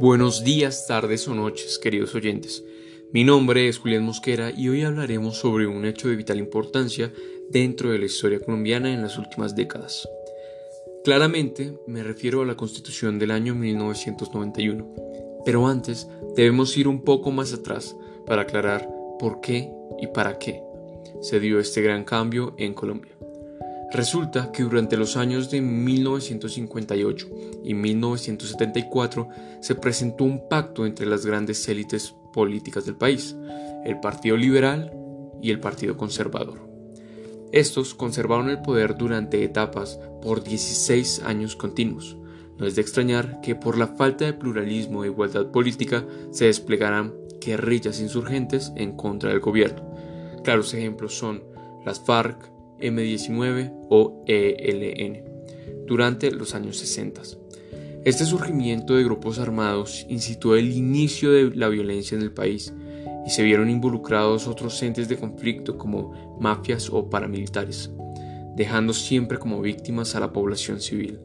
Buenos días, tardes o noches, queridos oyentes. Mi nombre es Julián Mosquera y hoy hablaremos sobre un hecho de vital importancia dentro de la historia colombiana en las últimas décadas. Claramente me refiero a la Constitución del año 1991, pero antes debemos ir un poco más atrás para aclarar por qué y para qué se dio este gran cambio en Colombia. Resulta que durante los años de 1958 y 1974 se presentó un pacto entre las grandes élites políticas del país, el Partido Liberal y el Partido Conservador. Estos conservaron el poder durante etapas por 16 años continuos. No es de extrañar que por la falta de pluralismo e igualdad política se desplegaran guerrillas insurgentes en contra del gobierno. Claros ejemplos son las FARC, M19 o ELN durante los años 60. Este surgimiento de grupos armados incitó el inicio de la violencia en el país y se vieron involucrados otros entes de conflicto como mafias o paramilitares, dejando siempre como víctimas a la población civil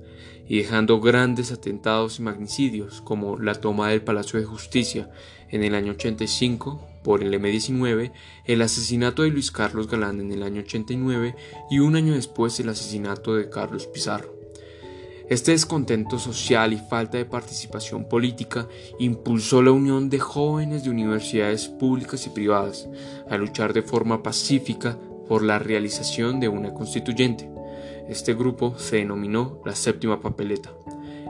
y dejando grandes atentados y magnicidios como la toma del Palacio de Justicia en el año 85 por el M-19, el asesinato de Luis Carlos Galán en el año 89 y un año después el asesinato de Carlos Pizarro. Este descontento social y falta de participación política impulsó la unión de jóvenes de universidades públicas y privadas a luchar de forma pacífica por la realización de una constituyente. Este grupo se denominó la séptima papeleta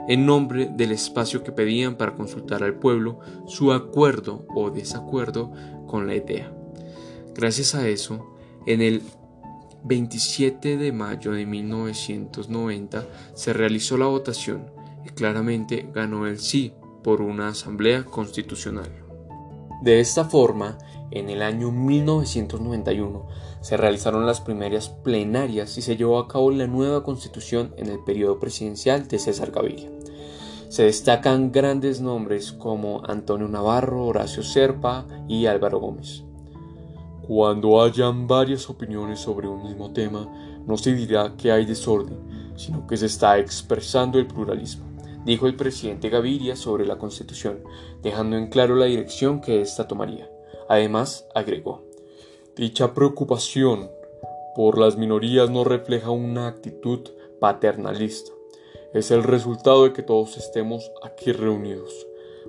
en nombre del espacio que pedían para consultar al pueblo su acuerdo o desacuerdo con la idea. Gracias a eso, en el 27 de mayo de 1990 se realizó la votación y claramente ganó el sí por una asamblea constitucional. De esta forma, en el año 1991 se realizaron las primeras plenarias y se llevó a cabo la nueva constitución en el periodo presidencial de César Gaviria. Se destacan grandes nombres como Antonio Navarro, Horacio Serpa y Álvaro Gómez. Cuando hayan varias opiniones sobre un mismo tema, no se dirá que hay desorden, sino que se está expresando el pluralismo, dijo el presidente Gaviria sobre la Constitución, dejando en claro la dirección que ésta tomaría. Además, agregó, dicha preocupación por las minorías no refleja una actitud paternalista, es el resultado de que todos estemos aquí reunidos,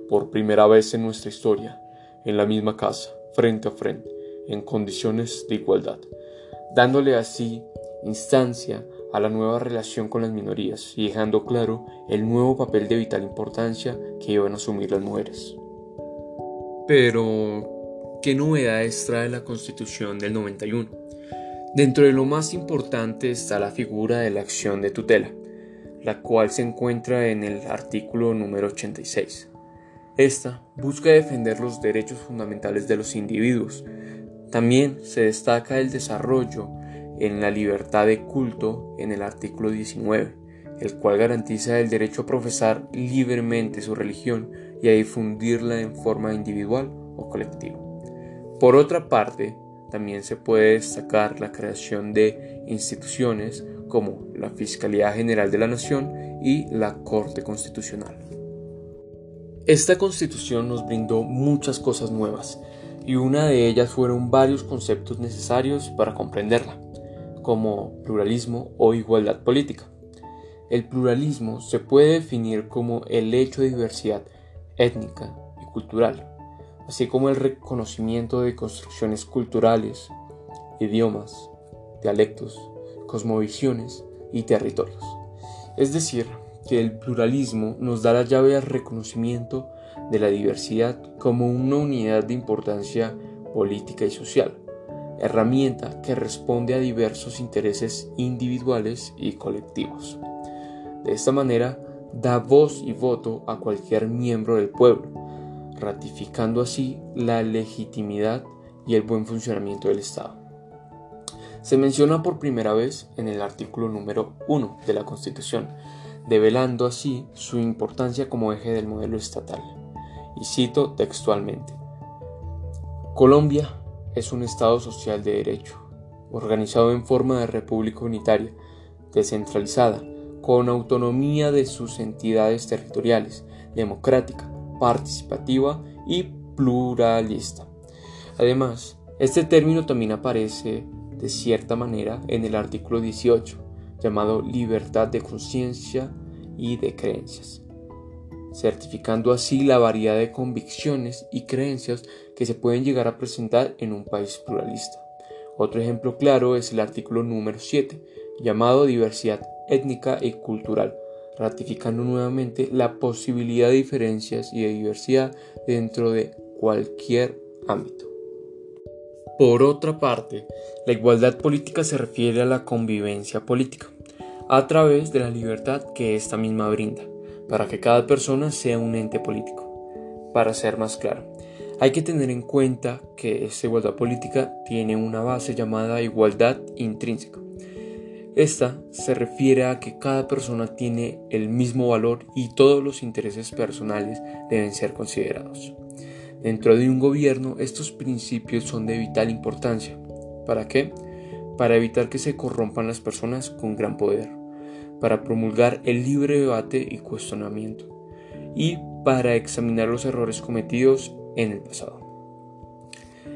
por primera vez en nuestra historia, en la misma casa, frente a frente, en condiciones de igualdad, dándole así instancia a la nueva relación con las minorías y dejando claro el nuevo papel de vital importancia que iban a asumir las mujeres. Pero, ¿qué novedades trae la Constitución del 91? Dentro de lo más importante está la figura de la acción de tutela, la cual se encuentra en el artículo número 86. Esta busca defender los derechos fundamentales de los individuos. También se destaca el desarrollo en la libertad de culto en el artículo 19, el cual garantiza el derecho a profesar libremente su religión y a difundirla en forma individual o colectiva. Por otra parte, también se puede destacar la creación de instituciones como la Fiscalía General de la Nación y la Corte Constitucional. Esta constitución nos brindó muchas cosas nuevas y una de ellas fueron varios conceptos necesarios para comprenderla, como pluralismo o igualdad política. El pluralismo se puede definir como el hecho de diversidad étnica y cultural, así como el reconocimiento de construcciones culturales, idiomas, dialectos, cosmovisiones y territorios. Es decir, que el pluralismo nos da la llave al reconocimiento de la diversidad como una unidad de importancia política y social, herramienta que responde a diversos intereses individuales y colectivos. De esta manera, da voz y voto a cualquier miembro del pueblo, ratificando así la legitimidad y el buen funcionamiento del Estado se menciona por primera vez en el artículo número 1 de la Constitución, develando así su importancia como eje del modelo estatal. Y cito textualmente, Colombia es un Estado social de derecho, organizado en forma de república unitaria, descentralizada, con autonomía de sus entidades territoriales, democrática, participativa y pluralista. Además, este término también aparece de cierta manera en el artículo 18, llamado libertad de conciencia y de creencias, certificando así la variedad de convicciones y creencias que se pueden llegar a presentar en un país pluralista. Otro ejemplo claro es el artículo número 7, llamado diversidad étnica y cultural, ratificando nuevamente la posibilidad de diferencias y de diversidad dentro de cualquier ámbito. Por otra parte, la igualdad política se refiere a la convivencia política, a través de la libertad que ésta misma brinda, para que cada persona sea un ente político. Para ser más claro, hay que tener en cuenta que esta igualdad política tiene una base llamada igualdad intrínseca. Esta se refiere a que cada persona tiene el mismo valor y todos los intereses personales deben ser considerados. Dentro de un gobierno estos principios son de vital importancia. ¿Para qué? Para evitar que se corrompan las personas con gran poder, para promulgar el libre debate y cuestionamiento, y para examinar los errores cometidos en el pasado.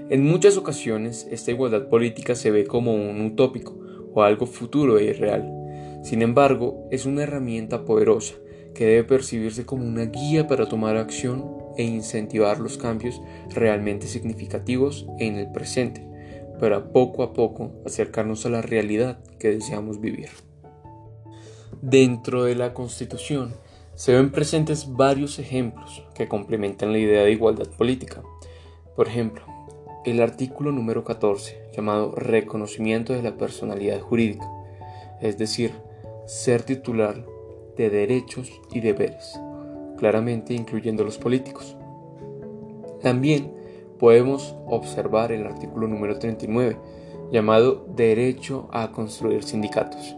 En muchas ocasiones esta igualdad política se ve como un utópico o algo futuro e irreal. Sin embargo, es una herramienta poderosa que debe percibirse como una guía para tomar acción e incentivar los cambios realmente significativos en el presente, para poco a poco acercarnos a la realidad que deseamos vivir. Dentro de la Constitución se ven presentes varios ejemplos que complementan la idea de igualdad política. Por ejemplo, el artículo número 14, llamado Reconocimiento de la Personalidad Jurídica, es decir, ser titular de derechos y deberes claramente incluyendo los políticos. También podemos observar el artículo número 39, llamado Derecho a construir sindicatos,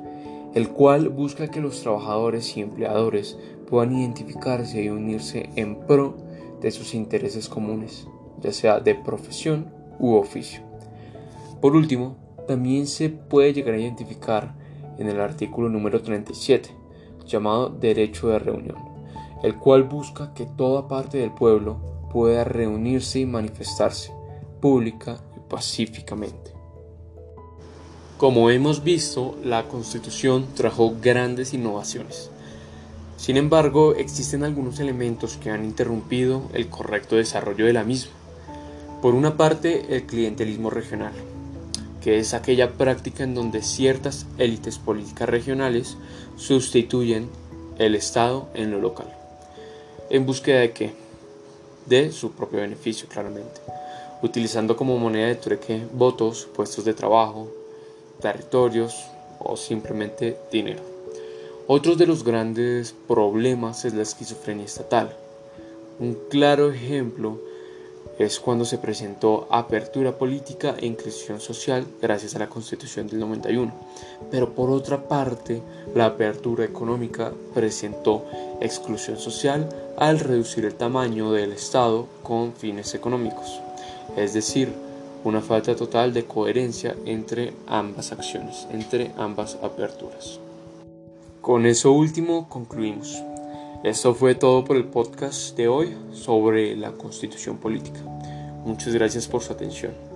el cual busca que los trabajadores y empleadores puedan identificarse y unirse en pro de sus intereses comunes, ya sea de profesión u oficio. Por último, también se puede llegar a identificar en el artículo número 37, llamado Derecho de Reunión el cual busca que toda parte del pueblo pueda reunirse y manifestarse pública y pacíficamente. Como hemos visto, la Constitución trajo grandes innovaciones. Sin embargo, existen algunos elementos que han interrumpido el correcto desarrollo de la misma. Por una parte, el clientelismo regional, que es aquella práctica en donde ciertas élites políticas regionales sustituyen el Estado en lo local. ¿En búsqueda de qué? De su propio beneficio, claramente. Utilizando como moneda de trueque votos, puestos de trabajo, territorios o simplemente dinero. Otro de los grandes problemas es la esquizofrenia estatal. Un claro ejemplo es cuando se presentó apertura política e inclusión social gracias a la Constitución del 91. Pero por otra parte, la apertura económica presentó exclusión social al reducir el tamaño del Estado con fines económicos. Es decir, una falta total de coherencia entre ambas acciones, entre ambas aperturas. Con eso último concluimos. Esto fue todo por el podcast de hoy sobre la constitución política. Muchas gracias por su atención.